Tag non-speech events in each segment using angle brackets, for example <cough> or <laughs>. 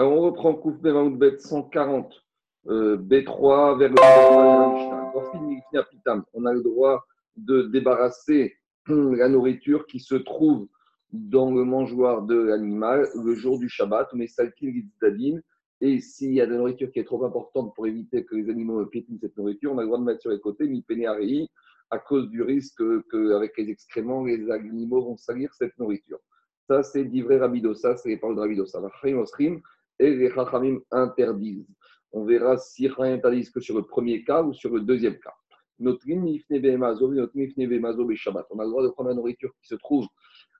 On reprend Kouf Bet 140, euh, B3 vers le On a le droit de débarrasser <clears throat> la nourriture qui se trouve dans le mangeoire de l'animal le jour du Shabbat, mais et s'il y a de la nourriture qui est trop importante pour éviter que les animaux piétinent cette nourriture, on a le droit de mettre sur les côtés, mi à cause du risque qu'avec les excréments, les animaux vont salir cette nourriture. Ça, c'est d'ivrer Rabidosa, c'est les paroles de Rabidosa. Et les Chachamim interdisent. On verra si les interdisent que sur le premier cas ou sur le deuxième cas. Notre On a le droit de prendre la nourriture qui se trouve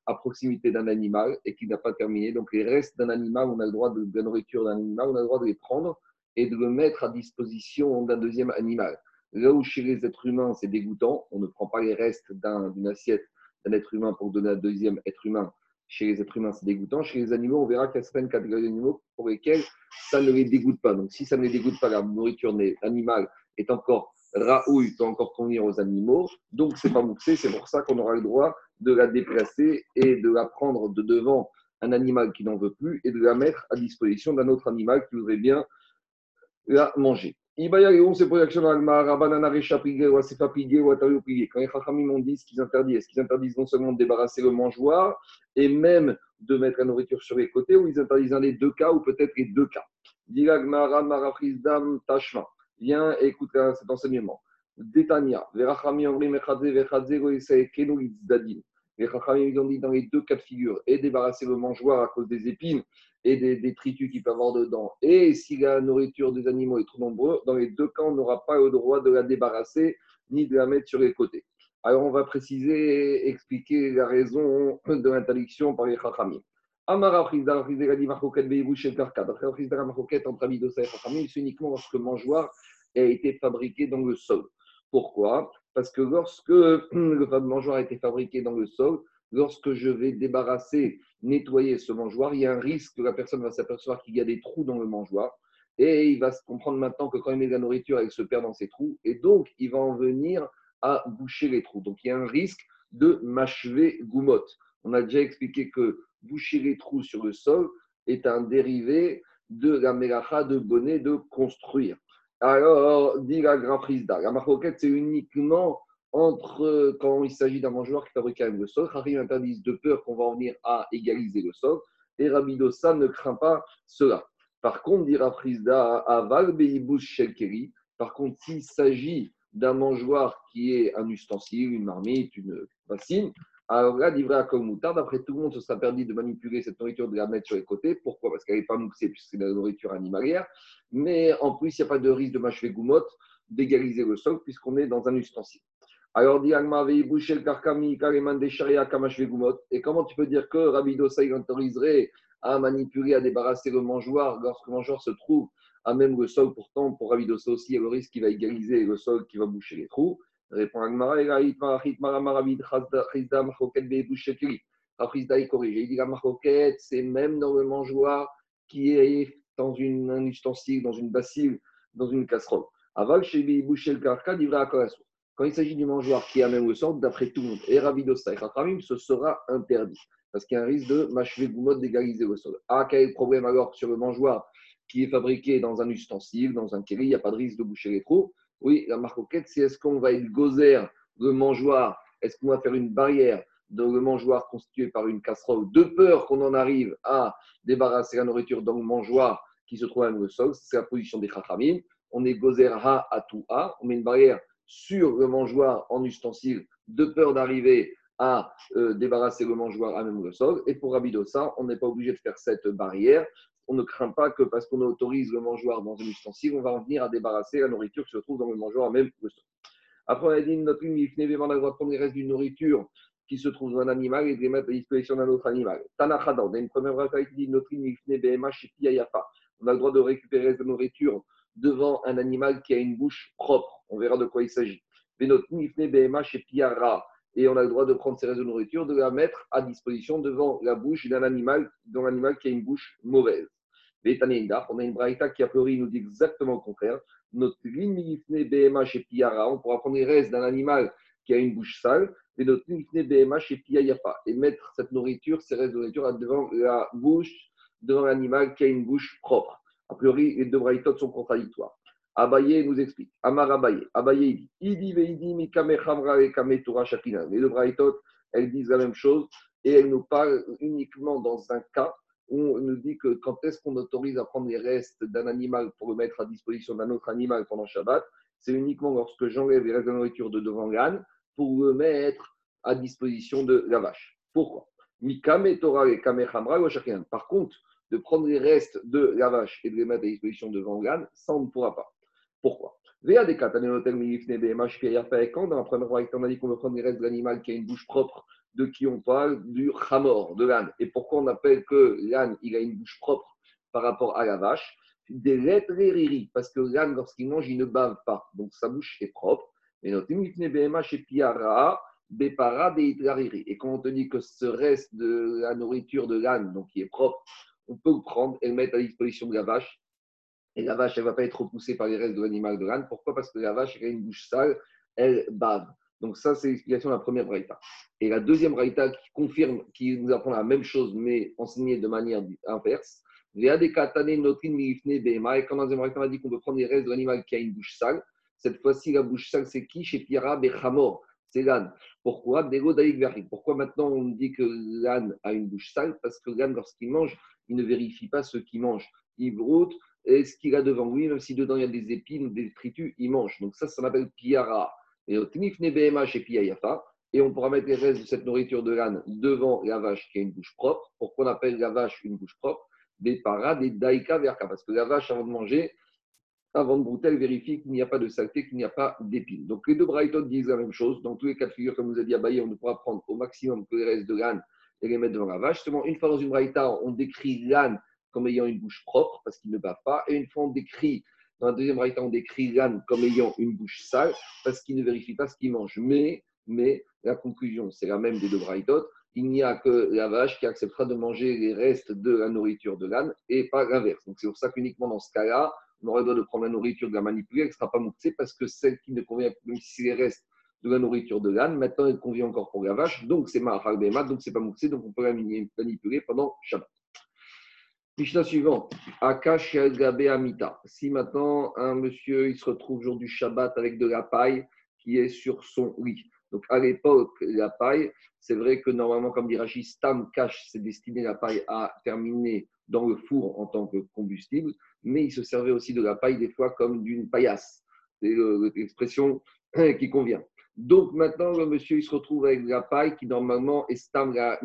à proximité d'un animal et qui n'a pas terminé. Donc, les restes d'un animal, on a le droit de, la nourriture d'un animal, on a le droit de les prendre et de le mettre à disposition d'un deuxième animal. Là où chez les êtres humains, c'est dégoûtant, on ne prend pas les restes d'une assiette d'un être humain pour donner à un deuxième être humain. Chez les êtres humains, c'est dégoûtant. Chez les animaux, on verra qu'il y a certaines catégories d'animaux pour lesquelles ça ne les dégoûte pas. Donc, si ça ne les dégoûte pas, la nourriture animale est encore Raoul peut encore convenir aux animaux, donc c'est pas mouxé, c'est pour ça qu'on aura le droit de la déplacer et de la prendre de devant un animal qui n'en veut plus et de la mettre à disposition d'un autre animal qui voudrait bien la manger. Ibaya Léon, c'est pour l'action Banana ou Asefa ou Atario Quand les Chachamim ont dit ce qu'ils interdisent, est-ce qu'ils interdisent non seulement de débarrasser le mangeoir et même de mettre la nourriture sur les côtés, ou ils interdisent un des deux cas, ou peut-être les deux cas? Diragmara Marafrizdam Tashma. Viens écoute cet enseignement. Détania, Verachami Omri Mechadze, Vechadze, Kenu, Izdadin. Les Chachamim ont dit dans les deux cas de figure, et débarrasser le mangeoir à cause des épines et des détritus qu'il peut avoir dedans, et si la nourriture des animaux est trop nombreuse, dans les deux cas, on n'aura pas le droit de la débarrasser ni de la mettre sur les côtés. Alors, on va préciser, expliquer la raison de l'interdiction par les Chachamim. Amara entre Abidosa et Chachamim, c'est uniquement lorsque le mangeoir a été fabriqué dans le sol. Pourquoi? Parce que lorsque le mangeoir a été fabriqué dans le sol, lorsque je vais débarrasser, nettoyer ce mangeoir, il y a un risque que la personne va s'apercevoir qu'il y a des trous dans le mangeoir. Et il va se comprendre maintenant que quand il met de la nourriture, elle se perd dans ces trous. Et donc, il va en venir à boucher les trous. Donc, il y a un risque de m'achever goumotte. On a déjà expliqué que boucher les trous sur le sol est un dérivé de la mélacha de bonnet de construire. Alors, dit la grafrisda, la marcoquette, c'est uniquement entre quand il s'agit d'un mangeoir qui fabrique le sol. Harim interdisent de peur qu'on va en venir à égaliser le sol. Et Rabidosa ne craint pas cela. Par contre, dit Frisda, Aval Beibus Shelkeri, par contre, s'il s'agit d'un mangeoir qui est un ustensile, une marmite, une bassine, alors là, livré à comme moutarde, après tout le monde se sera perdu de manipuler cette nourriture, de la mettre sur les côtés. Pourquoi? Parce qu'elle n'est pas moussée, puisque c'est de la nourriture animalière. Mais en plus, il n'y a pas de risque de mâcher goumotte, d'égaliser le sol, puisqu'on est dans un ustensile. Alors, dit boucher le karkami, kareman goumotte. Et comment tu peux dire que Rabbi Dosa, autoriserait à manipuler, à débarrasser le mangeoir lorsque le mangeoir se trouve à même le sol? Pourtant, pour Rabbi Dosa aussi, il y a le risque qu'il va égaliser le sol qui va boucher les trous. Répond Agmara. Il dit la marcoquette, c'est même dans le mangeoir qui est dans une, un ustensile, dans une bassine, dans une casserole. Aval, chez boucher le karka, livra Quand il s'agit du mangeoir qui a même le sort, d'après tout le monde, et Rabidosa et ce sera interdit. Parce qu'il y a un risque de m'achever mode d'égaliser le sol. Ah, quel est le problème alors sur le mangeoir qui est fabriqué dans un ustensile, dans un kéli, il n'y a pas de risque de boucher les trous? Oui, la marcoquette, c'est est-ce qu'on va être gozer le mangeoir? Est-ce qu'on va faire une barrière dans le mangeoir constitué par une casserole de peur qu'on en arrive à débarrasser la nourriture dans le mangeoir qui se trouve à le sol? C'est la position des chachamim. On est gozer ha à tout ha. On met une barrière sur le mangeoir en ustensile de peur d'arriver à euh, débarrasser le mangeoir à même le sol. Et pour Rabidosa, on n'est pas obligé de faire cette barrière on ne craint pas que parce qu'on autorise le mangeoir dans un ustensile, on va en venir à débarrasser la nourriture qui se trouve dans le mangeoir même. Après, on a dit notre on a le droit de prendre les restes d'une nourriture qui se trouve dans un animal et de les mettre à disposition d'un autre animal. Tanachada, on a une première qui dit notre On a le droit de récupérer de nourriture devant un animal qui a une bouche propre. On verra de quoi il s'agit. Et on a le droit de prendre ces restes de nourriture, de la mettre à disposition devant la bouche d'un animal, d'un animal qui a une bouche mauvaise. On a une braïta qui a priori nous dit exactement le contraire. Notre BMA chez Piara, on pourra prendre les restes d'un animal qui a une bouche sale, et notre BMA chez Piayafa, et mettre cette nourriture, ces restes de nourriture devant la bouche devant l'animal qui a une bouche propre. A priori, les deux braïtotes sont contradictoires. Abaye nous explique. Amar Abaye. Abaye dit Idi veidi mi kamechamra et kametura shakina. Les deux braïtotes, elles disent la même chose et elles nous parlent uniquement dans un cas on nous dit que quand est-ce qu'on autorise à prendre les restes d'un animal pour le mettre à disposition d'un autre animal pendant Shabbat, c'est uniquement lorsque j'enlève les restes de nourriture de devant l'âne pour le mettre à disposition de la vache. Pourquoi? Par contre, de prendre les restes de la vache et de les mettre à disposition devant l'âne, ça on ne pourra pas. Pourquoi? Quand dans la première fois, on a dit qu'on veut prendre les restes de l'animal qui a une bouche propre, de qui on parle Du chamor, de l'âne. Et pourquoi on appelle que l'âne, il a une bouche propre par rapport à la vache? Des lettres parce que l'âne, lorsqu'il mange, il ne bave pas. Donc sa bouche est propre. Et et quand on te dit que ce reste de la nourriture de l'âne, donc qui est propre, on peut le prendre et le mettre à disposition de la vache. Et la vache, elle ne va pas être repoussée par les restes de l'animal de l'âne. Pourquoi? Parce que la vache, elle a une bouche sale, elle bave. Donc ça, c'est l'explication de la première braïta. Et la deuxième braïta qui confirme, qui nous apprend la même chose, mais enseignée de manière inverse. Et quand la deuxième braïta, on a dit qu'on peut prendre les restes de l'animal qui a une bouche sale. Cette fois-ci, la bouche sale, c'est qui Chez Pierra Bechamor c'est l'âne. Pourquoi Pourquoi maintenant on dit que l'âne a une bouche sale? Parce que l'âne, lorsqu'il mange, il ne vérifie pas ce qu'il mange. Il broute et ce qu'il a devant lui, même si dedans il y a des épines ou des détritus, il mange. Donc ça, ça s'appelle piara. Et et on pourra mettre les restes de cette nourriture de l'âne devant la vache qui a une bouche propre. Pourquoi on appelle la vache une bouche propre? Des paras, des daika verka. Parce que la vache, avant de manger, avant de brouter, vérifie qu'il n'y a pas de saleté, qu'il n'y a pas d'épines. Donc les deux braïtotes disent la même chose. Dans tous les cas de figure, comme vous a dit Abaye, on ne pourra prendre au maximum que les restes de l'âne et les mettre devant la vache. Seulement, une fois dans une braïta, on décrit l'âne comme ayant une bouche propre parce qu'il ne bat pas. Et une fois, on décrit, dans la deuxième braïta, on décrit l'âne comme ayant une bouche sale parce qu'il ne vérifie pas ce qu'il mange. Mais, mais la conclusion, c'est la même des deux braïtotes. Il n'y a que la vache qui acceptera de manger les restes de la nourriture de l'âne et pas l'inverse. Donc c'est pour ça qu'uniquement dans ce cas-là, on aurait le droit de prendre la nourriture, de la manipuler, elle ne sera pas mouxée parce que celle qui ne convient, même si les restes de la nourriture de l'âne, maintenant elle convient encore pour la vache, donc c'est Mahar Bema, donc c'est pas mouxé, donc on peut la manipuler pendant Shabbat. Mishnah suivant, Akash Amita. Si maintenant un monsieur il se retrouve jour du Shabbat avec de la paille qui est sur son lit. Donc à l'époque, la paille, c'est vrai que normalement, comme dit Rachid, Stam Kash, c'est destiné la paille à terminer dans le four en tant que combustible, mais il se servait aussi de la paille des fois comme d'une paillasse. C'est l'expression <clears throat> qui convient. Donc maintenant, le monsieur il se retrouve avec la paille qui normalement est stam la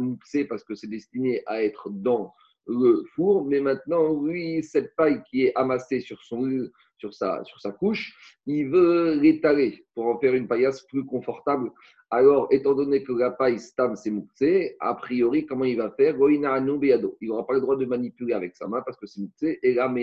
parce que c'est destiné à être dans le four, mais maintenant, lui, cette paille qui est amassée sur, son, sur, sa, sur sa couche, il veut l'étaler pour en faire une paillasse plus confortable. Alors, étant donné que la paille stam c'est mouxé, a priori, comment il va faire? Il n'aura pas le droit de manipuler avec sa main parce que c'est mouxé. Et là,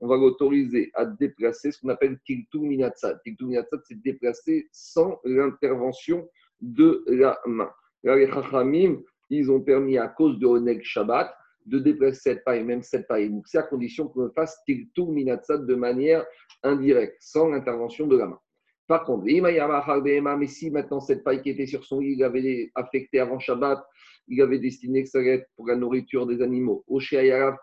on va l'autoriser à déplacer ce qu'on appelle tiltu minatsad. Tiltu minatsad, c'est déplacer sans l'intervention de la main. Là, les chachamim, ils ont permis à cause de Oneg Shabbat de déplacer cette paille, même cette paille. C'est à condition qu'on fasse Tiltour Minatsad de manière indirecte, sans l'intervention de la main. Par contre, mais si maintenant cette paille qui était sur son lit, il avait affecté avant Shabbat, il avait destiné que ça allait pour la nourriture des animaux, au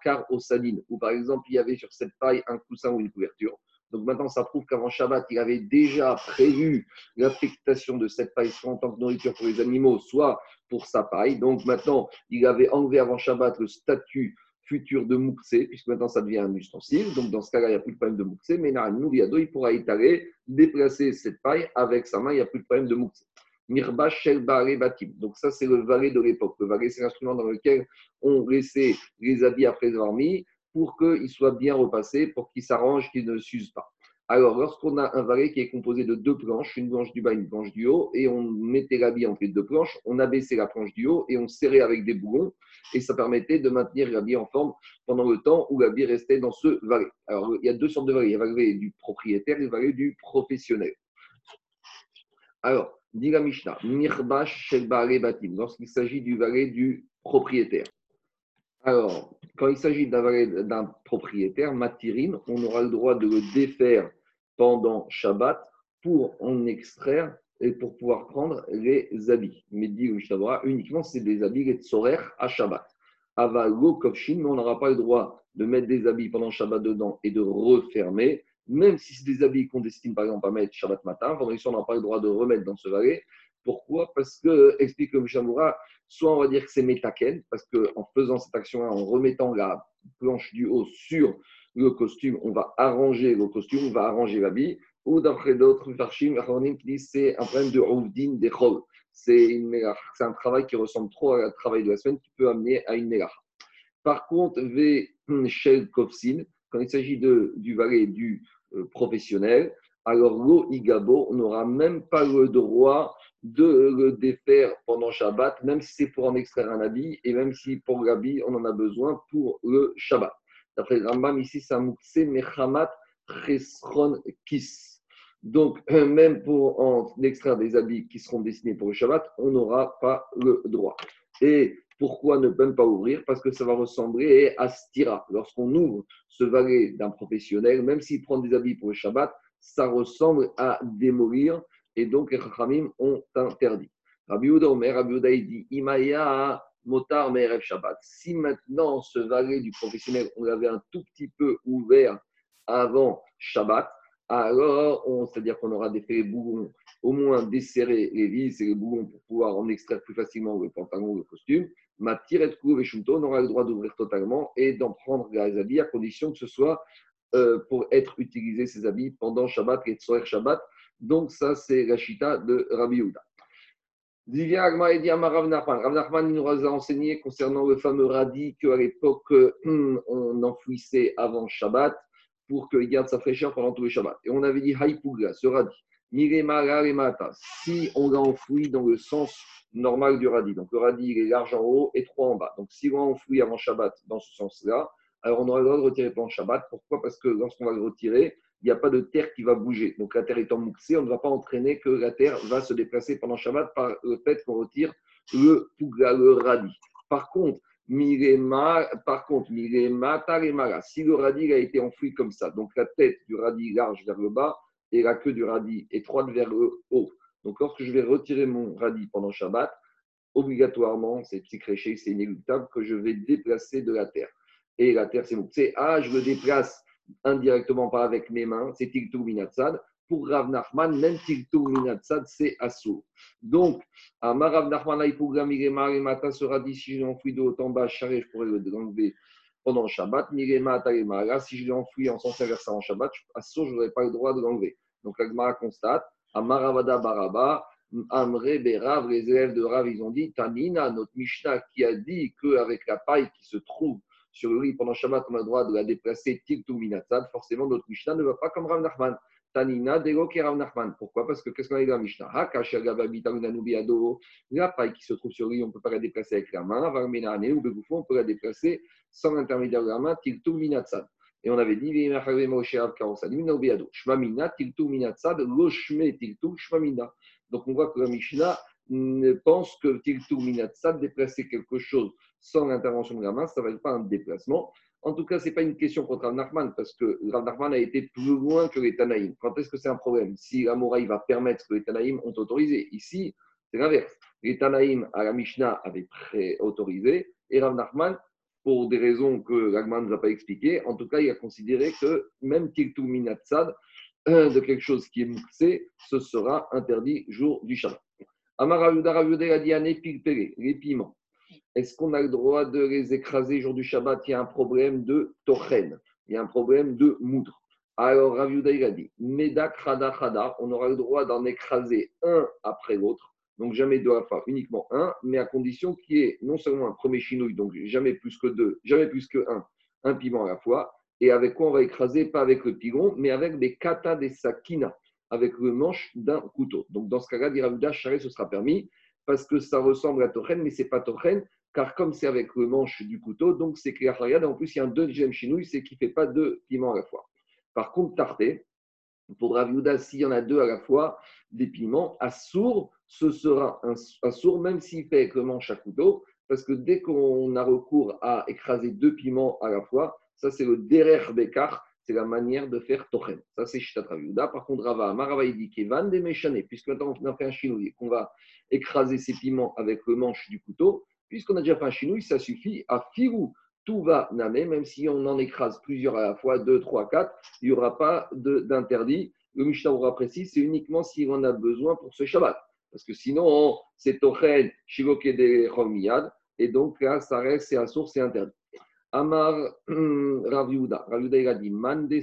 car au sadine, ou par exemple il y avait sur cette paille un coussin ou une couverture. Donc maintenant, ça prouve qu'avant Shabbat, il avait déjà prévu l'affectation de cette paille, soit en tant que nourriture pour les animaux, soit pour sa paille. Donc maintenant, il avait enlevé avant Shabbat le statut futur de Mouxé, puisque maintenant ça devient un ustensile. Donc dans ce cas-là, il n'y a plus de problème de Mouxé, mais Nouriado, il pourra étaler, déplacer cette paille avec sa main, il n'y a plus de problème de Mouxé. Mirba Shel Batim. Donc ça, c'est le valet de l'époque. Le valet, c'est l'instrument dans lequel on laissait les habits après avoir mis pour qu'ils soient bien repassés, pour qu'ils s'arrangent, qu'ils ne s'usent pas. Alors, lorsqu'on a un valet qui est composé de deux planches, une planche du bas, une planche du haut, et on mettait l'habit entre les deux planches, on abaissait la planche du haut et on serrait avec des boulons, et ça permettait de maintenir l'habit en forme pendant le temps où l'habit restait dans ce valet. Alors, il y a deux sortes de valets. Il y a le valet du propriétaire et le valet du professionnel. Alors, dit la Mishnah, Mirbash Shel Batim, lorsqu'il s'agit du valet du propriétaire. Alors, quand il s'agit d'un propriétaire, matirim, on aura le droit de le défaire pendant Shabbat pour en extraire et pour pouvoir prendre les habits. Mais dit Mishnah uniquement c'est des habits les tsorer à Shabbat. avalo kovshin, mais on n'aura pas le droit de mettre des habits pendant Shabbat dedans et de refermer, même si c'est des habits qu'on destine par exemple à mettre Shabbat matin, pendant on n'aura pas le droit de remettre dans ce valet. Pourquoi? Parce que, explique le Mishamoura, soit on va dire que c'est métaken, parce qu'en faisant cette action-là, en remettant la planche du haut sur le costume, on va arranger le costume, on va arranger l'habit, ou d'après d'autres farshim, qui c'est un problème de rouvdin, des chol. C'est un travail qui ressemble trop à un travail de la semaine qui peut amener à une mélach. Par contre, V. Shel Kovsin, quand il s'agit du valet du professionnel, alors l'eau igabo, n'aura même pas le droit de le défaire pendant Shabbat, même si c'est pour en extraire un habit, et même si pour l'habit, on en a besoin pour le Shabbat. D'après Rambam, ici, Mechamat Kis. Donc, <clears throat> même pour en extraire des habits qui seront destinés pour le Shabbat, on n'aura pas le droit. Et pourquoi ne même pas ouvrir? Parce que ça va ressembler à Stira. Lorsqu'on ouvre ce valet d'un professionnel, même s'il prend des habits pour le Shabbat, ça ressemble à démolir. Et donc, les Chachamim ont interdit. Rabbi Omer, Rabbi dit Imaya Motar Merev Shabbat. Si maintenant ce valet du professionnel, on l'avait un tout petit peu ouvert avant Shabbat, alors c'est-à-dire qu'on aura défait les boulons, au moins desserrer les vis et les boulons pour pouvoir en extraire plus facilement le pantalon ou le costume. Ma tirette couvre et on aura le droit d'ouvrir totalement et d'en prendre les habits à condition que ce soit euh, pour être utilisé ces habits pendant Shabbat et Tsoer Shabbat. Donc, ça, c'est la chita de Rabbi Yehuda. Rav Nachman nous a enseigné concernant le fameux radis qu'à l'époque, on enfouissait avant Shabbat pour qu'il garde sa fraîcheur pendant tous les Shabbats. Et on avait dit Haïpouga, ce radis. Si on l'a enfoui dans le sens normal du radis, donc le radis il est large en haut et trois en bas. Donc si on l'a enfoui avant Shabbat dans ce sens-là, alors on aura le droit de retirer pendant Shabbat. Pourquoi? Parce que lorsqu'on va le retirer, il n'y a pas de terre qui va bouger. Donc la terre étant mouxée, on ne va pas entraîner que la terre va se déplacer pendant Shabbat par le fait qu'on retire le le radis. Par contre, par contre, si le radis a été enfoui comme ça, donc la tête du radis large vers le bas et la queue du radis étroite vers le haut. Donc lorsque je vais retirer mon radis pendant Shabbat, obligatoirement, c'est psychréché, c'est inéluctable que je vais déplacer de la terre. Et la terre, c'est c'est Ah, je le déplace indirectement, pas avec mes mains, c'est Tiltou Minatsad pour Rav Nachman, même Tiltou Minatsad, c'est Assou. Donc, à Rav Nachman, Mata sera dit si je l'enfouis de haut en bas, je pourrais le l'enlever pendant Shabbat. Si je l'enfouis en sens inverse en Shabbat, Assou, je n'aurais pas le droit de l'enlever. Donc, l'Agmara constate, Amaravada Baraba, Amre Berav, les élèves de Rav, ils ont dit Tanina, notre Mishnah, qui a dit qu'avec la paille qui se trouve sur le riz pendant Shabbat, on a le droit de la déplacer Tiltou forcément, notre Mishnah ne va pas comme Rav Nachman. Tanina, Nachman. Pourquoi? Parce que qu'est-ce qu'on a dit dans la Mishnah? La paille qui se trouve sur lui, on ne peut pas la déplacer avec la main. On peut la déplacer sans l'intermédiaire de la main, Tiltou Minatsad. Et on avait dit, Shmamina, Tiltou Minatsad, Loshme Tiltou, Shmamina. Donc on voit que la Mishnah pense que Tiltou Minatsad, déplacer quelque chose sans l'intervention de la main, ça ne va être pas un déplacement. En tout cas, ce n'est pas une question contre Rav Nachman, parce que Rav Nachman a été plus loin que les Tanaïm. Quand est-ce que c'est un problème? Si la va permettre que les Tanaïm ont autorisé. Ici, c'est l'inverse. Les Tanaïm à la Mishnah avaient pré-autorisé, et Rav Nachman, pour des raisons que l'Agman ne nous a pas expliquées, en tout cas, il a considéré que même Tiltou Minatsad, de quelque chose qui est mouxé, ce sera interdit jour du Shabbat. Amara a dit les piments est-ce qu'on a le droit de les écraser jour du Shabbat? Il y a un problème de tochen, il y a un problème de moudre. Alors Rav il a dit, Medak Khada Khada, on aura le droit d'en écraser un après l'autre, donc jamais deux à fois, uniquement un, mais à condition qu'il y ait non seulement un premier chinouille, donc jamais plus que deux, jamais plus que un, un piment à la fois, et avec quoi on va écraser, pas avec le pigron, mais avec des kata des sakina, avec le manche d'un couteau. Donc dans ce cas-là, dit Rav charré, ce sera permis, parce que ça ressemble à tochen, mais c'est pas tochen, car comme c'est avec le manche du couteau, donc c'est clair. En plus, il y a un deuxième chinouille, c'est qu'il ne fait pas deux piments à la fois. Par contre, tarté, pour Raviuda, s'il y en a deux à la fois, des piments, à sourd, ce sera un, sourd, même s'il fait avec le manche à couteau, parce que dès qu'on a recours à écraser deux piments à la fois, ça c'est le derer bekar, c'est la manière de faire tochen. Ça c'est Shitat Raviuda. Par contre, Rava, Marava il dit Kevan des méchanés, puisque maintenant on a fait un chinouille, qu'on va écraser ces piments avec le manche du couteau, Puisqu'on a déjà fait un chinouille, ça suffit à firou tout va namer, même si on en écrase plusieurs à la fois, deux, trois, quatre, il n'y aura pas d'interdit. Le Mishnah aura précis, c'est uniquement s'il en a besoin pour ce Shabbat. Parce que sinon, c'est Tochen, Shiloke de Chomiyad, et donc là, ça reste, c'est à source, c'est interdit. Amar Raviuda, Raviuda il a dit Mande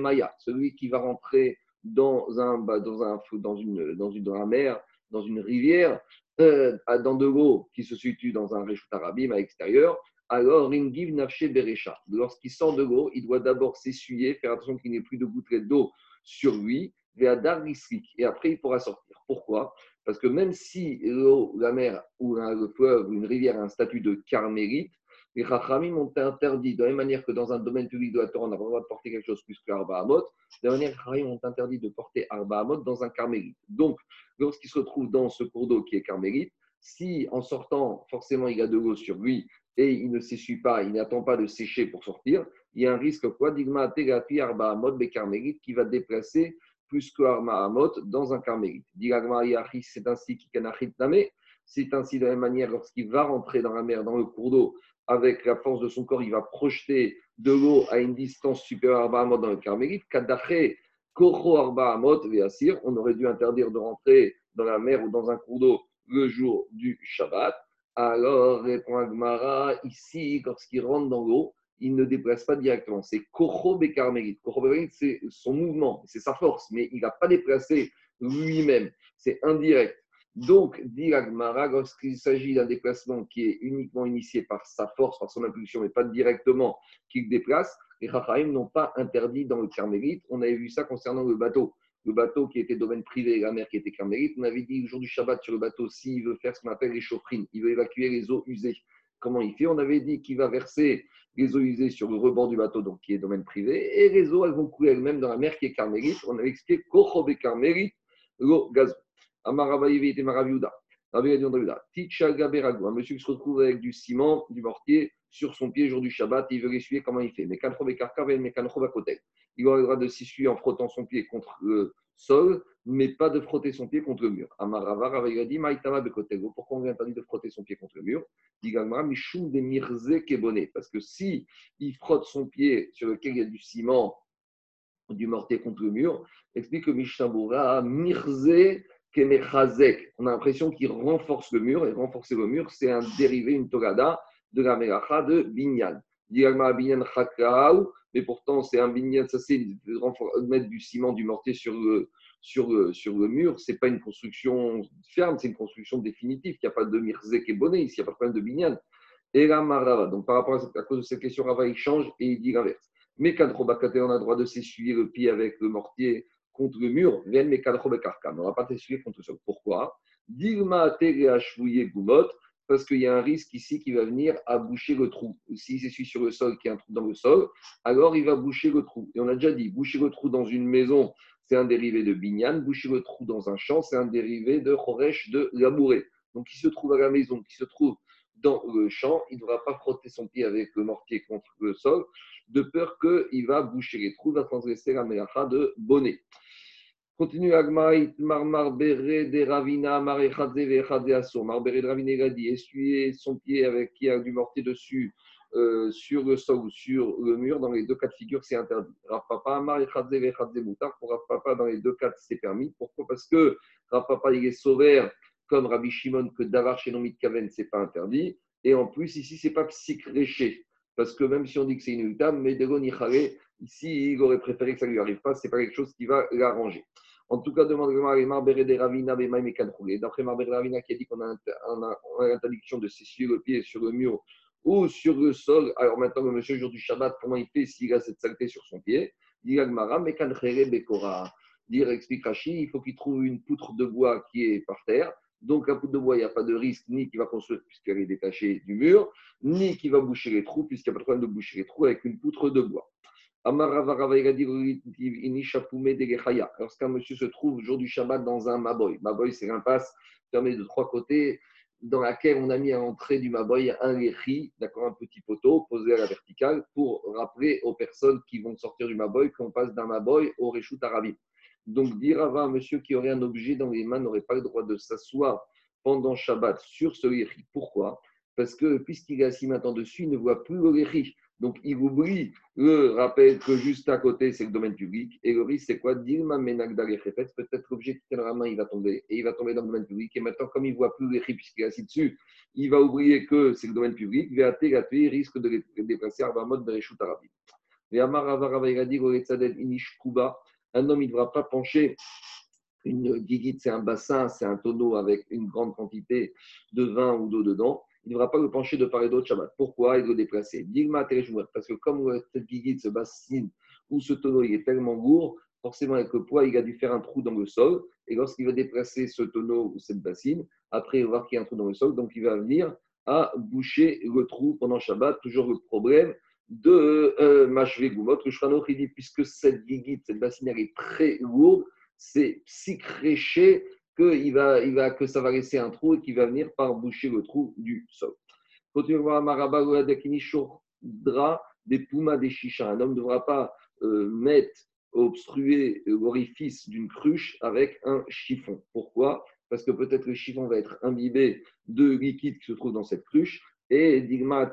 Maya, celui qui va rentrer dans, un, dans, un, dans, une, dans, une, dans la mer, dans une rivière, euh, dans de l'eau qui se situe dans un réchute arabim à l'extérieur, alors Ringiv Nafshe Berecha. Lorsqu'il sort de l'eau, il doit d'abord s'essuyer, faire attention qu'il n'ait plus de gouttelettes d'eau sur lui, et après il pourra sortir. Pourquoi? Parce que même si l'eau, la mer ou le fleuve ou une rivière a un statut de carmérite, les Chachamim ont interdit, de la même manière que dans un domaine public de la Torah, on n'a pas le droit de porter quelque chose plus que Arba Hamot, de la manière que les ont interdit de porter Arba Hamot dans un carmérite. Donc, lorsqu'il se retrouve dans ce cours d'eau qui est carmérite, si en sortant, forcément, il a de l'eau sur lui et il ne s'essuie pas, il n'attend pas de sécher pour sortir, il y a un risque quoi Digma Tegapi Arba Hamot, carmérite, qui va déplacer plus que Arba Hamot dans un carmérite. c'est ainsi qu'il c'est ainsi de la même manière lorsqu'il va rentrer dans la mer, dans le cours d'eau, avec la force de son corps, il va projeter de l'eau à une distance supérieure à Arba dans le carmérite. Kadaché Kocho Arba Hamot on aurait dû interdire de rentrer dans la mer ou dans un cours d'eau le jour du Shabbat. Alors, répond Agmara, ici, lorsqu'il rentre dans l'eau, il ne déplace pas directement. C'est Kocho Bekarmerit. Kocho c'est son mouvement, c'est sa force, mais il n'a pas déplacé lui-même. C'est indirect. Donc, dit Agmara, lorsqu'il s'agit d'un déplacement qui est uniquement initié par sa force, par son impulsion, mais pas directement qu'il déplace, les Rafaïm n'ont pas interdit dans le carmélite. On avait vu ça concernant le bateau le bateau qui était domaine privé et la mer qui était carmélite, on avait dit le jour du Shabbat sur le bateau, s'il veut faire ce qu'on appelle les chaufferines, il veut évacuer les eaux usées. Comment il fait? On avait dit qu'il va verser les eaux usées sur le rebord du bateau, donc qui est domaine privé, et les eaux, elles vont couler elles-mêmes dans la mer qui est carmélite. On avait expliqué Kochobe carmélite, l'eau gazon. Amarabaïvi et Maraviuda. Un monsieur qui se retrouve avec du ciment, du mortier sur son pied jour du Shabbat, il veut l'essuyer, comment il fait? Il aura le droit de s'essuyer en frottant son pied contre le sol, mais pas de frotter son pied contre le mur. Amarava, il a dit Pourquoi on lui interdit de frotter son pied contre le mur? Parce que si il frotte son pied sur lequel il y a du ciment, du mortier contre le mur, explique que Mishnabura Mirze on a l'impression qu'il renforce le mur, et renforcer le mur, c'est un dérivé, une togada de la melacha de Binyan. Mais pourtant c'est un binyan, ça c'est mettre du ciment, du mortier sur le, sur le, sur le mur, pas une construction ferme, c'est une construction définitive, il n'y a pas de mirzek et bonnet ici, il n'y a pas de problème de binyan. Et la marava, donc par rapport à, cause de cette question, Rava il change et il dit l'inverse. Mais kadrobakate, on a le droit de s'essuyer le pied avec le mortier contre le mur, viennent mais on ne va pas s'essuyer contre le sol. Pourquoi gumot, parce qu'il y a un risque ici qui va venir à boucher le trou. S'il s'essuie sur le sol, qu'il y a un trou dans le sol, alors il va boucher le trou. Et on a déjà dit, boucher le trou dans une maison, c'est un dérivé de binyan. Boucher le trou dans un champ, c'est un dérivé de choresh, de labourer. Donc, qui se trouve à la maison, qui se trouve dans le champ, il ne devra pas frotter son pied avec le mortier contre le sol, de peur qu'il va boucher les trous, va transgresser la mélacha de bonnet. Continue Agmaït, Marmar Béré de Ravina, Marechadze Vechadze Asso. Marbéré de Ravina, il a essuyer son pied avec qui a du mortier dessus euh, sur le sol ou sur le mur. Dans les deux cas de figure, c'est interdit. Rapapa, Marechadze Vechadze Moutar. Pour Rapapa, dans les deux cas, c'est permis. Pourquoi? Parce que Rapapa, il est sauveur comme Rabbi Shimon que Davar chez Nomit Kaven, c'est pas interdit. Et en plus, ici, c'est pas psychréché. Parce que même si on dit que c'est inéluctable, mais Degon ici, il aurait préféré que ça ne lui arrive pas. C'est pas quelque chose qui va l'arranger. En tout cas, demande Marbere de Ravina, D'après Marbere Ravina qui a dit qu'on a, l'interdiction de s'essuyer le pied sur le mur ou sur le sol. Alors maintenant, le monsieur, jour du Shabbat, comment il fait s'il a cette saleté sur son pied? Dire, explique Rashi, il faut qu'il trouve une poutre de bois qui est par terre. Donc, la poutre de bois, il n'y a pas de risque ni qu'il va construire puisqu'elle est détachée du mur, ni qu'il va boucher les trous puisqu'il n'y a pas de problème de boucher les trous avec une poutre de bois. Lorsqu'un monsieur se trouve jour du Shabbat dans un maboy, maboy c'est l'impasse fermée de trois côtés dans laquelle on a mis à l'entrée du maboy un léchi, d'accord, un petit poteau posé à la verticale pour rappeler aux personnes qui vont sortir du maboy qu'on passe d'un maboy au réchout. Donc dire à un monsieur qui aurait un objet dans les mains n'aurait pas le droit de s'asseoir pendant Shabbat sur ce léchi. Pourquoi? Parce que puisqu'il est assis maintenant dessus, il ne voit plus le riche. Donc, il oublie le rappel que juste à côté, c'est le domaine public. Et le risque, c'est quoi? Dilma Peut-être l'objet qui tient la main, il va tomber. Et il va tomber dans le domaine public. Et maintenant, comme il ne voit plus les puisqu'il est assis dessus, il va oublier que c'est le domaine public. il risque de les déplacer à mode de Réchout Arabi. Et Amar il a dit un homme, il ne devra pas pencher. Une guiguite, c'est un bassin, c'est un tonneau avec une grande quantité de vin ou d'eau dedans il ne devra pas le pencher de part et d'autre Shabbat. Pourquoi Il doit déplacer? Parce que comme cette guiguite, ce bassine ou ce tonneau il est tellement lourd, forcément avec le poids, il a dû faire un trou dans le sol. Et lorsqu'il va déplacer ce tonneau ou cette bassine, après il va voir qu'il y a un trou dans le sol, donc il va venir à boucher le trou pendant Shabbat. Toujours le problème de euh, Mashvé Shrano, il dit, puisque cette guiguite, cette bassine, elle est très lourde, c'est il va, que ça va laisser un trou et qu'il va venir par boucher le trou du sol. Continue voir dra des pumas des chichas. Un homme ne devra pas euh, mettre, obstruer l'orifice d'une cruche avec un chiffon. Pourquoi? Parce que peut-être le chiffon va être imbibé de liquide qui se trouve dans cette cruche et Digma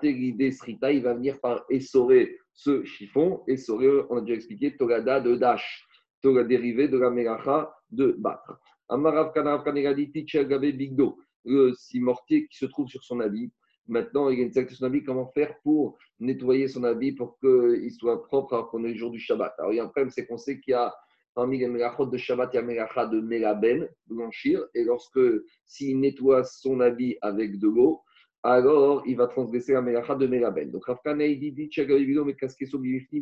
Srita, il va venir par essorer ce chiffon. Essorer, on a déjà expliqué, Togada de Dash, Toga dérivé de la Melacha de battre. Amarav Kanav Bigdo, le mortier qui se trouve sur son habit. Maintenant, il y a une sur son habit. Comment faire pour nettoyer son habit pour qu'il soit propre alors qu'on est le jour du Shabbat? Alors, il y a un problème, c'est qu'on sait qu'il y a parmi les mélachot de Shabbat, il y a mélacha de mélaben, blanchir. Et lorsque, s'il nettoie son habit avec de l'eau, alors il va transgresser la mélacha de mélaben. Donc, Rafkana, il dit, mais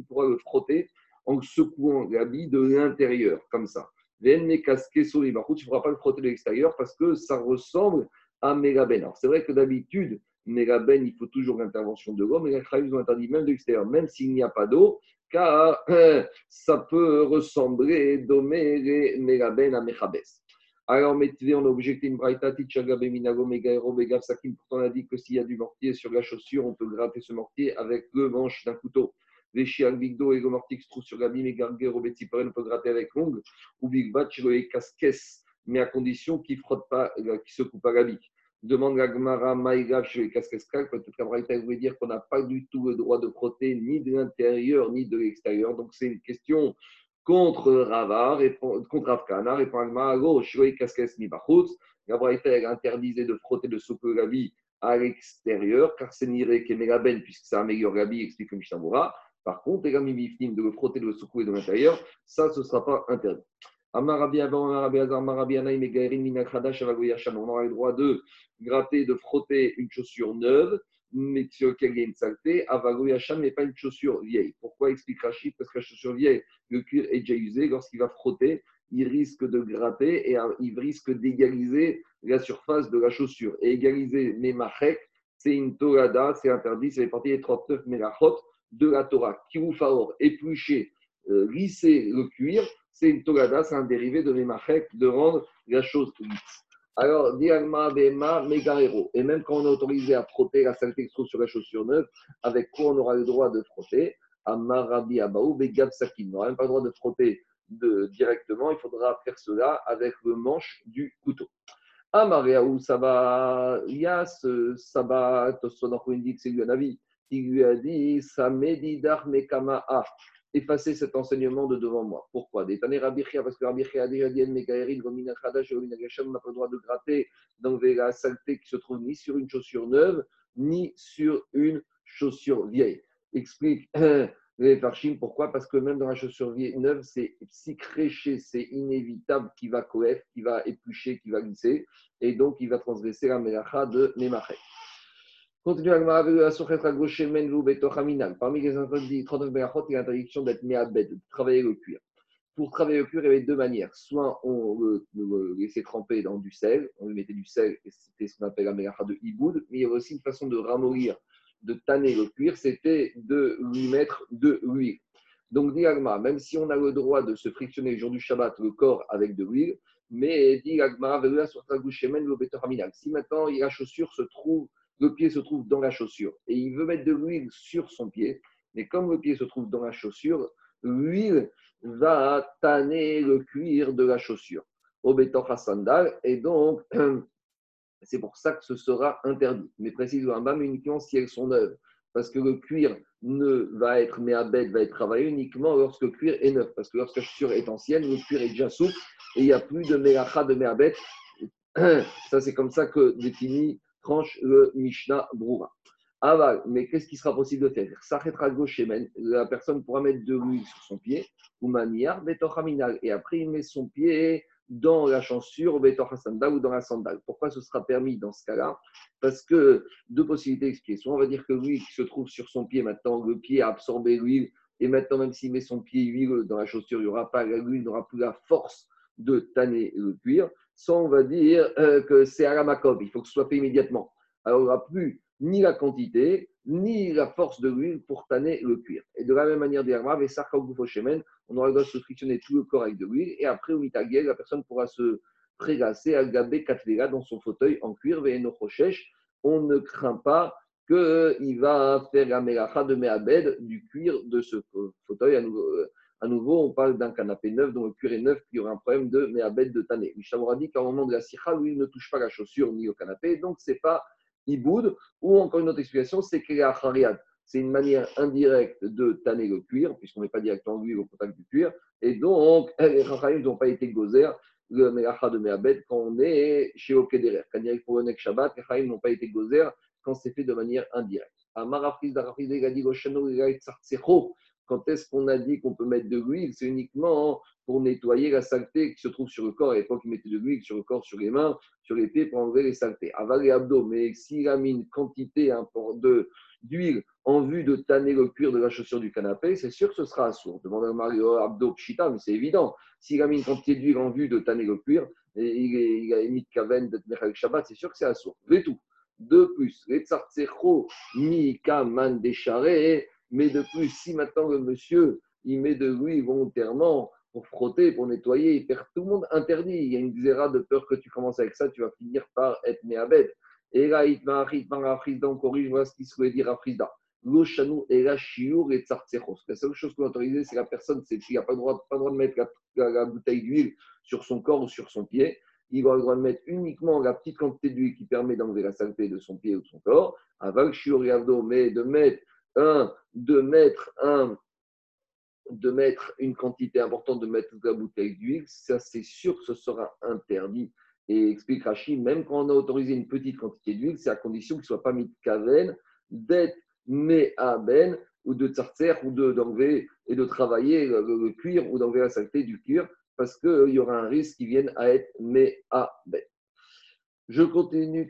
pourra le frotter en secouant l'habit de l'intérieur, comme ça. Il ne pourra pas le frotter de l'extérieur parce que ça ressemble à Mégaben. Alors, c'est vrai que d'habitude, Mégaben, il faut toujours l'intervention de l'eau, mais les Khaïs ont interdit même de l'extérieur, même s'il n'y a pas d'eau, car ça peut ressembler, les Mégaben à Mechabes. Alors, mettez, on a objecté une braïta, Tichagabe, Minago, Megaero, Megav, Sakin. Pourtant, on a dit que s'il y a du mortier sur la chaussure, on peut gratter ce mortier avec le manche d'un couteau les chiens Bigdo et Gomorti qui se trouvent sur la bime et Garguero on peut gratter avec l'ongle, ou Big Batch et Casquez, mais à condition qu'il ne frotte pas, euh, qu'il se coupe pas la bique. Demande la Gmara Maïgav chez les Casquez peut-être qu'Abraïta voulait dire qu'on n'a pas du tout le droit de frotter ni de l'intérieur ni de l'extérieur. Donc c'est une question contre Rava, contre Afkana, répond Agmara, gauche, Casquez ni Bachutz. La Braïta interdisait de frotter de soupe vie à l'extérieur, car c'est niré ben puisque ça améliore vie, explique le par contre, de le frotter, le secouer de l'intérieur, ça, ce ne sera pas interdit. On aura le droit de gratter, de frotter une chaussure neuve, mais sur laquelle il y a une saleté, mais pas une chaussure vieille. Pourquoi explique Rachid Parce que la chaussure vieille, le cuir est déjà usé. Lorsqu'il va frotter, il risque de gratter et il risque d'égaliser la surface de la chaussure. Et égaliser mes machek, c'est une torada, c'est interdit, c'est les parties des 39 mélachot de la Torah. Kirufaor, éplucher, euh, lisser le cuir, c'est une Torada, c'est un dérivé de l'Emachek, de rendre la chose lisse. Alors, Diagma, Bema, Megarero. Et même quand on est autorisé à frotter la saleté qui sur la chaussure neuve, avec quoi on aura le droit de frotter? Amarabi Abaou, Begab Sakin. On n'aura même pas le droit de frotter directement, il faudra faire cela avec le manche du couteau. Amariaou, Saba, Yas, Saba, Tosonor, dit que c'est lui un avis il lui a dit Mekama'a, effacez cet enseignement de devant moi. Pourquoi? Parce que Rabichia a déjà dit Megaerin, Gomina Khadash, Gomina Gasham n'a pas le droit de gratter d'enlever la saleté qui se trouve ni sur une chaussure neuve, ni sur une chaussure vieille. Explique les Farchim, pourquoi? Parce que même dans la chaussure vieille, neuve, c'est psychréché, c'est inévitable qu'il va coef, qu'il va éplucher, qu'il va glisser, et donc il va transgresser la melacha de Nemachet. Continue Parmi les interdits, 39 Berachot, il y a l'interdiction d'être mis à bed, de travailler le cuir. Pour travailler le cuir, il y avait deux manières. Soit on le, laissait tremper dans du sel, on lui mettait du sel, et c'était ce qu'on appelle la mélacha de Iboud, mais il y avait aussi une façon de ramollir, de tanner le cuir, c'était de lui mettre de l'huile. Donc, dit même si on a le droit de se frictionner le jour du Shabbat le corps avec de l'huile, mais dit si maintenant la chaussure se trouve le pied se trouve dans la chaussure et il veut mettre de l'huile sur son pied, mais comme le pied se trouve dans la chaussure, l'huile va tanner le cuir de la chaussure au sandal et donc <clears throat> C'est pour ça que ce sera interdit. Mais précise Rambam uniquement si elles sont neuves. Parce que le cuir ne va être méabed, va être travaillé uniquement lorsque le cuir est neuf. Parce que lorsque la chaussure est ancienne, le cuir est déjà souple et il n'y a plus de mélacha de méabed. <clears throat> Ça, c'est comme ça que définit, tranche le Mishnah Broura. Aval, mais qu'est-ce qui sera possible de faire? La personne pourra mettre de l'huile sur son pied, ou maniar, et après il met son pied dans la chaussure, ou dans la sandale. Pourquoi ce sera permis dans ce cas-là? Parce que deux possibilités d'expliquer. Soit on va dire que l'huile se trouve sur son pied, maintenant le pied a absorbé l'huile, et maintenant même s'il met son pied huileux dans la chaussure, il y aura pas l'huile n'aura plus la force de tanner le cuir. Soit on va dire euh, que c'est à la il faut que ce soit fait immédiatement. Alors il n'y aura plus ni la quantité, ni la force de l'huile pour tanner le cuir. Et de la même manière, on aura le droit de se frictionner tout le corps avec de l'huile. Et après, au mitagel, la personne pourra se prélasser à gabé katlega dans son fauteuil en cuir, On ne craint pas qu'il va faire la melacha de Mehabed du cuir de ce fauteuil. À nouveau, on parle d'un canapé neuf dont le cuir est neuf, qui aura un problème de Mehabed de Tané. Mishnah a dit qu'à un moment de la sikha, lui, ne touche pas la chaussure ni le canapé, donc ce n'est pas Iboud, ou encore une autre explication, c'est qu'il a C'est une manière indirecte de tanner le cuir, puisqu'on n'est pas directement l'huile au contact du cuir. Et donc, <laughs> les Chachamim n'ont pas été gozer le Melacha de Mehabed quand on est chez Okederer. Quand il pour le Shabbat, les Chachamim n'ont pas été gozer quand c'est fait de manière indirecte. Quand est-ce qu'on a dit qu'on peut mettre de l'huile? C'est uniquement pour nettoyer la saleté qui se trouve sur le corps. À l'époque, il mettait de l'huile sur le corps, sur les mains, sur les pieds pour enlever les saletés. Aval et abdos, mais s'il a mis une quantité d'huile en vue de tanner le cuir de la chaussure du canapé, c'est sûr que ce sera assourd. Demande à Mario Abdo Pshita, mais c'est évident. S'il a mis une quantité d'huile en vue de tanner le cuir, et il, a mis de kaven de Shabbat, c'est sûr que c'est assourd. Mais tout. De plus, les tsartsecho mi kaman mais de plus, si maintenant le monsieur il met de l'huile volontairement pour frotter, pour nettoyer, il perd tout le monde interdit. Il y a une xéra de peur que tu commences avec ça, tu vas finir par être méabed. Et là, il Afrizda, on corrige, voilà ce qu'il souhaite dire Afrizda. L'ochanou et la chiour et tsartseros. La seule chose qu'on a autorisée, c'est la personne, c'est qu'il n'a pas le droit, pas droit de mettre la, bouteille d'huile sur son corps ou sur son pied. Il va le droit de mettre uniquement la petite quantité d'huile qui permet d'enlever la saleté de son pied ou de son corps. Avec et mais de mettre un, de mettre un de mettre une quantité importante de mettre la bouteille d'huile, ça c'est sûr que ce sera interdit. Et explique Rachid, même quand on a autorisé une petite quantité d'huile, c'est à condition qu'il ne soit pas mis de kaven, d'être ben ou de tsartser, ou d'enlever et de travailler le, cuir, ou d'enlever la saleté du cuir, parce qu'il y aura un risque qu'il vienne à être ben je continue.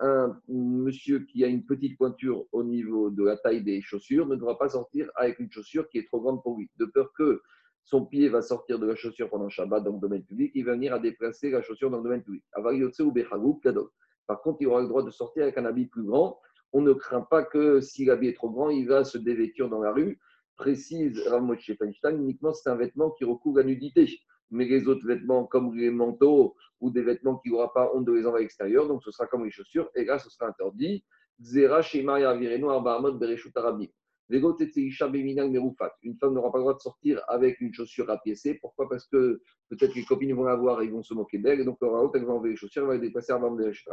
Un monsieur qui a une petite pointure au niveau de la taille des chaussures ne devra pas sortir avec une chaussure qui est trop grande pour lui, de peur que son pied va sortir de la chaussure pendant Shabbat dans le domaine public, il va venir à déplacer la chaussure dans le domaine public. Par contre, il aura le droit de sortir avec un habit plus grand. On ne craint pas que si l'habit est trop grand, il va se dévêtir dans la rue. Précise Ramoche Feinstein, uniquement c'est un vêtement qui recouvre la nudité mais les autres vêtements, comme les manteaux ou des vêtements qui n'aura pas honte de les envoyer à l'extérieur, donc ce sera comme les chaussures, et là, ce sera interdit. Zera Une femme n'aura pas le droit de sortir avec une chaussure rapiécée. Pourquoi? Parce que peut-être les copines vont la voir et ils vont se moquer d'elle. Donc, elle va enlever les chaussures, elle va les dépasser à Bereshut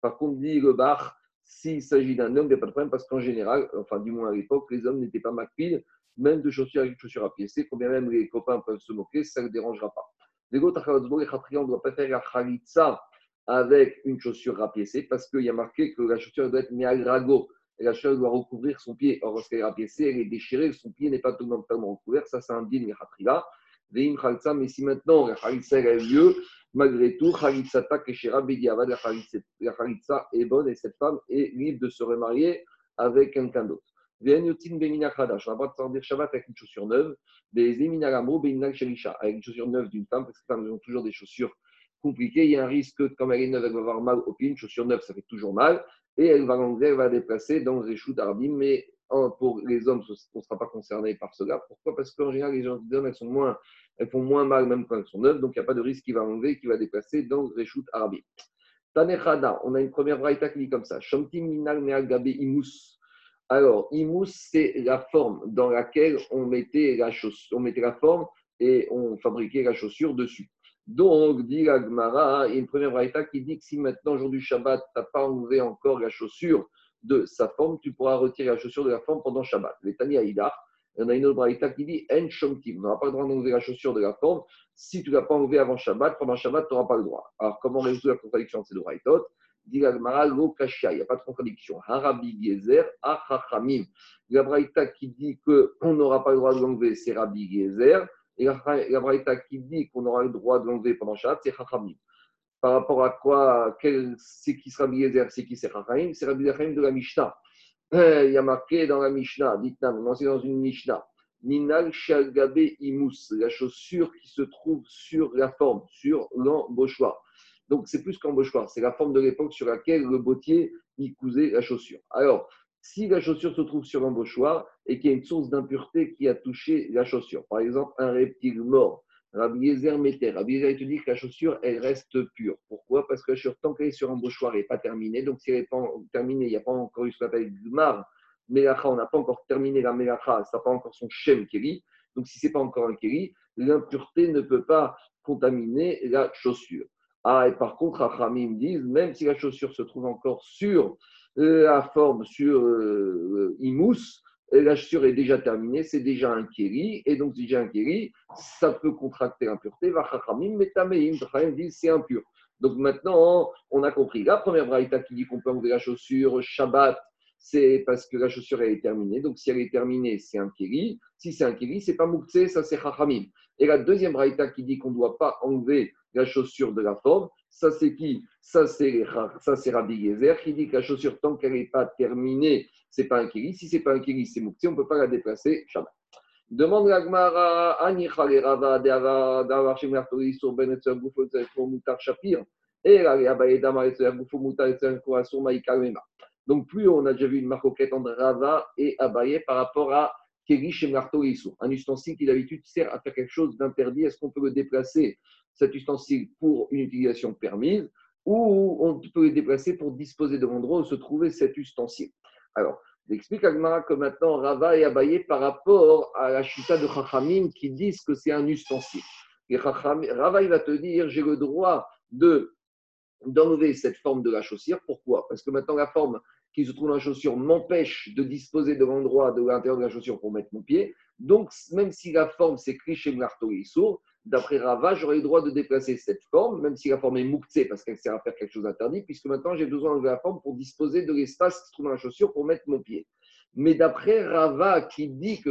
Par contre, dit le bar, s'il s'agit d'un homme, il n'y a pas de problème parce qu'en général, enfin, du moins à l'époque, les hommes n'étaient pas maquillés même de chaussures avec une chaussure à pied. combien même les copains peuvent se moquer, ça ne dérangera pas. Les autres, les on doit pas faire la khalitsa avec une chaussure rapiécée parce qu'il y a marqué que la chaussure doit être miagrago. Et la chaussure doit recouvrir son pied. Or, lorsqu'elle est rapiécée, elle est déchirée, son pied n'est pas totalement recouvert. Ça, c'est un din mihatrila. Mais si maintenant la khalitsa a lieu, malgré tout, khalitsa bediavad, la khalitsa est bonne et cette femme est libre de se remarier avec quelqu'un d'autre. On a le droit de sortir Shabbat avec une chaussure neuve. Des avec une chaussure neuve d'une femme, parce que les femmes ont toujours des chaussures compliquées. Il y a un risque que, comme elle est neuve, elle va avoir mal au pied. Une chaussure neuve, ça fait toujours mal. Et elle va l'enlever, elle va déplacer dans les choux d'Ardim. Mais pour les hommes, on ne sera pas concerné par cela. Pourquoi? Parce qu'en général, les hommes, elles, sont moins, elles font moins mal même quand elles sont neuves. Donc, il n'y a pas de risque qu'il va enlever, qu'il va déplacer dans les choux d'Ardim. Tanechada, on a une première braïta qui dit comme ça. Shamtim minal me'agabe imus. Alors, imous, c'est la forme dans laquelle on mettait la, on mettait la forme et on fabriquait la chaussure dessus. Donc, dit Agmara, il y a une première braïta qui dit que si maintenant, jour du Shabbat, tu n'as pas enlevé encore la chaussure de sa forme, tu pourras retirer la chaussure de la forme pendant Shabbat. Les Tani il y en a une autre braïta qui dit En Shomtim. On n'aura pas le droit d'enlever la chaussure de la forme. Si tu ne l'as pas enlevé avant Shabbat, pendant Shabbat, tu n'auras pas le droit. Alors, comment résoudre la contradiction de ces deux braïtot Dit Agmara, lo il n'y a pas de contradiction. Harabi Gezer, achachamim. La braïta qui dit qu'on n'aura pas le droit de l'enlever, c'est Rabbi Gezer. Et la, braïta qui dit qu'on aura le droit de l'enlever pendant Shabbat, c'est chachamim. Par rapport à quoi C'est qui sera Gezer C'est qui c'est chachamim C'est Rabbi Gezer de la Mishnah. Euh, il y a marqué dans la Mishnah, dites-nous, c'est dans une Mishnah. Minal Shalgabe Imus, la chaussure qui se trouve sur la forme, sur l'embauchoir. Donc, c'est plus qu'embauchoir, c'est la forme de l'époque sur laquelle le bottier y cousait la chaussure. Alors, si la chaussure se trouve sur l'embauchoir et qu'il y a une source d'impureté qui a touché la chaussure, par exemple un reptile mort, Rabbi Yezer Meter. Rabbi Yezer la chaussure, elle reste pure. Pourquoi? Parce que la chaussure, tant qu'elle est sur un bouchoir, elle n'est pas terminée. Donc, si elle n'est pas terminée, il n'y a pas encore eu ce qu'on appelle Gmar, Melacha, on n'a pas encore terminé la Melacha, ça n'a pas encore son Shem Keri. Donc, si ce n'est pas encore un Keri, l'impureté ne peut pas contaminer la chaussure. Ah, et par contre, me disent, même si la chaussure se trouve encore sur la forme, sur euh, Imous, la chaussure est déjà terminée, c'est déjà un kéri, et donc si j'ai un kéri, ça peut contracter l'impureté. Vachachamim, metameim, disent c'est impur. Donc maintenant, on a compris. La première braïta qui dit qu'on peut enlever la chaussure Shabbat, c'est parce que la chaussure est terminée. Donc si elle est terminée, c'est un kéri. Si c'est un kéri, c'est pas mouktsé, ça c'est chachamim. Et la deuxième braïta qui dit qu'on ne doit pas enlever la chaussure de la forme, ça c'est qui? Ça c'est Rabbi Gezer qui dit que la chaussure, tant qu'elle n'est pas terminée, c'est pas un kiri. Si c'est pas un kiri, c'est moukti, on ne peut pas la déplacer jamais. Demande la sur Ben. Donc, plus on a déjà vu une marcoquette entre Rava et Abaye par rapport à Keri chez Martoriso, un ustensile qui d'habitude sert à faire quelque chose d'interdit. Est-ce qu'on peut le déplacer, cet ustensile, pour une utilisation permise ou on peut le déplacer pour disposer de l'endroit où se trouvait cet ustensile? Alors, il explique Agmara que maintenant Rava est abayé par rapport à la chuta de Chachamim qui disent que c'est un ustensile. Et Rava il va te dire j'ai le droit de d'enlever cette forme de la chaussure. Pourquoi? Parce que maintenant la forme qui se trouve dans la chaussure m'empêche de disposer de l'endroit de l'intérieur de la chaussure pour mettre mon pied. Donc, même si la forme marteau et sourd, d'après Rava, j'aurai le droit de déplacer cette forme, même si la forme est mouktée parce qu'elle sert à faire quelque chose d'interdit, puisque maintenant j'ai besoin d'enlever la forme pour disposer de l'espace qui se trouve dans la chaussure pour mettre mon pied. Mais d'après Rava, qui dit que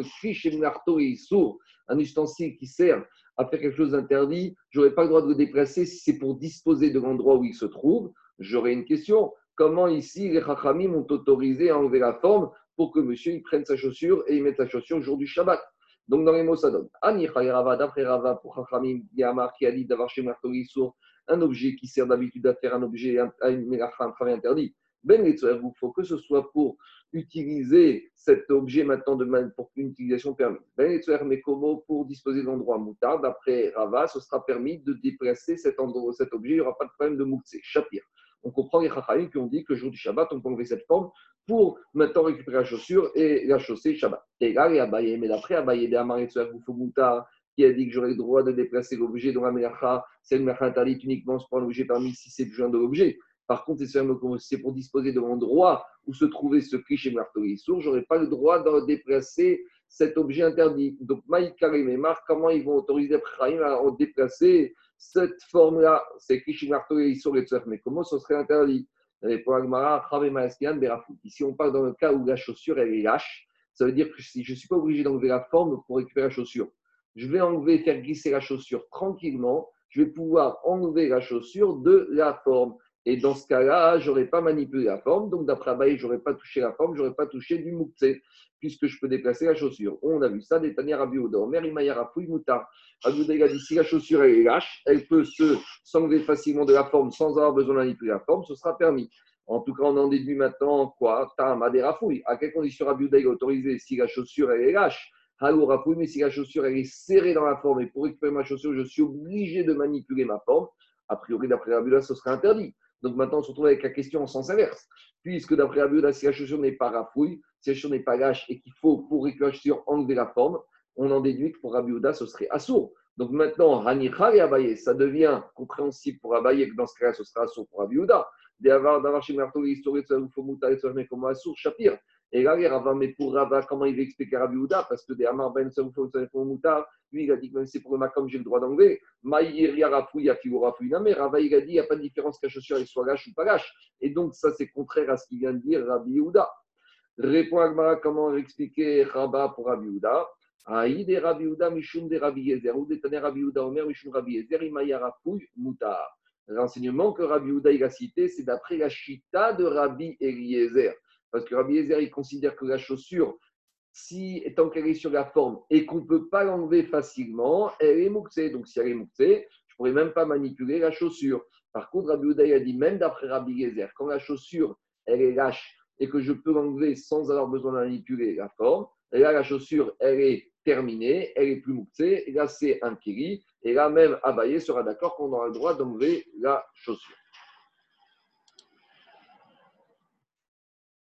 marteau et sourd, un ustensile qui sert à faire quelque chose d'interdit, je n'aurai pas le droit de le déplacer si c'est pour disposer de l'endroit où il se trouve. J'aurais une question. Comment ici les Chachamim m'ont autorisé à enlever la forme pour que monsieur il prenne sa chaussure et il mette sa chaussure le jour du Shabbat? Donc, dans les mots, ça donne Rava, d'après Rava, pour Chachamim, Yamar, qui a dit d'avoir chez un objet qui sert d'habitude à faire un objet, à une un travail interdit. Ben il faut que ce soit pour utiliser cet objet maintenant de pour une utilisation permise. Ben mais comment pour disposer d'endroits moutards, d'après Rava, ce sera permis de déplacer cet, endroit, cet objet, il n'y aura pas de problème de moukse, Shapir. On comprend les Chachamim qui ont dit que le jour du Shabbat, on peut enlever cette forme pour maintenant récupérer la chaussure et la chausser Shabbat. Et là, Abaye, mais d'après Abaye qui a dit que j'aurais le droit de déplacer l'objet dans la Melacha, c'est une Melacha interdite uniquement pour un objet permis si c'est besoin de l'objet. Par contre, c'est pour disposer de l'endroit où se trouvait ce cliché sourd, je n'aurais pas le droit de déplacer cet objet interdit. Donc, Maïkar et Memar, comment ils vont autoriser à déplacer cette forme-là? C'est cliché sourd et mais comment ce serait interdit? Ici, on parle dans le cas où la chaussure est lâche. Ça veut dire que si je ne suis pas obligé d'enlever la forme pour récupérer la chaussure, je vais enlever, faire glisser la chaussure tranquillement. Je vais pouvoir enlever la chaussure de la forme. Et dans ce cas-là, je n'aurais pas manipulé la forme. Donc, d'après Abaye, je n'aurais pas touché la forme, je n'aurais pas touché du moukse, puisque je peux déplacer la chaussure. On a vu ça des Tania Rabbi Oda. Imaya Moutar. Rabbi a dit si la chaussure est lâche, elle peut se s'enlever facilement de la forme sans avoir besoin de manipuler la forme, ce sera permis. En tout cas, on en déduit maintenant quoi? Tam, Rafouille. À quelle condition est autorisé si la chaussure elle est lâche? Halou Rafouille, mais si la chaussure est serrée dans la forme et pour récupérer ma chaussure, je suis obligé de manipuler ma forme. A priori, d'après Rabbi ce serait interdit. Donc maintenant, on se retrouve avec la question en sens inverse. Puisque d'après Rabbi si la chaussure n'est pas rafouille, si la chaussure n'est pas lâche et qu'il faut, pour récupérer la chaussure, enlever la forme, on en déduit que pour Rabbi ce serait assourd. Donc maintenant, Hanichal et Abaye, ça devient compréhensible pour Abaye que dans ce cas-là, ce sera assourd pour Abiouda. D'avoir chez Marto, vous faut moutar et comme Shapir. Et là, Rava, mais pour Rava, comment il va expliquer Rabbi Houda Parce que des Amar Ben Moutar, lui, il a dit que même si c'est pour le Makam, j'ai le droit d'enlever. Maïr Yarafou, Yafou, Rafou, mais Rava, il a dit il n'y a pas de différence la chaussure elle soit lâche ou pas lâche. Et donc, ça, c'est contraire à ce qu'il vient de dire Rabbi Houda. Répond Agmara, comment expliquer Rabba pour Rabbi Houda Aïd Rabbi Houda, Mishum de Rabbi Yezer, ou détané Rabbi Houda, Omer, Mishum Rabbi Yezer, Imayarafou, Moutar. L'enseignement que Rabbi Houda il a cité, c'est d'après la chita de Rabbi Eliezer. Parce que Rabbi Yezer, il considère que la chaussure, si, tant qu'elle est sur la forme et qu'on ne peut pas l'enlever facilement, elle est mouxée. Donc, si elle est mouxée, je ne pourrais même pas manipuler la chaussure. Par contre, Rabbi Uday a dit, même d'après Rabbi Yezer, quand la chaussure, elle est lâche et que je peux l'enlever sans avoir besoin de manipuler la forme, là, la chaussure, elle est terminée, elle est plus mouxée, là, c'est un et là, même Abaye sera d'accord qu'on aura le droit d'enlever la chaussure.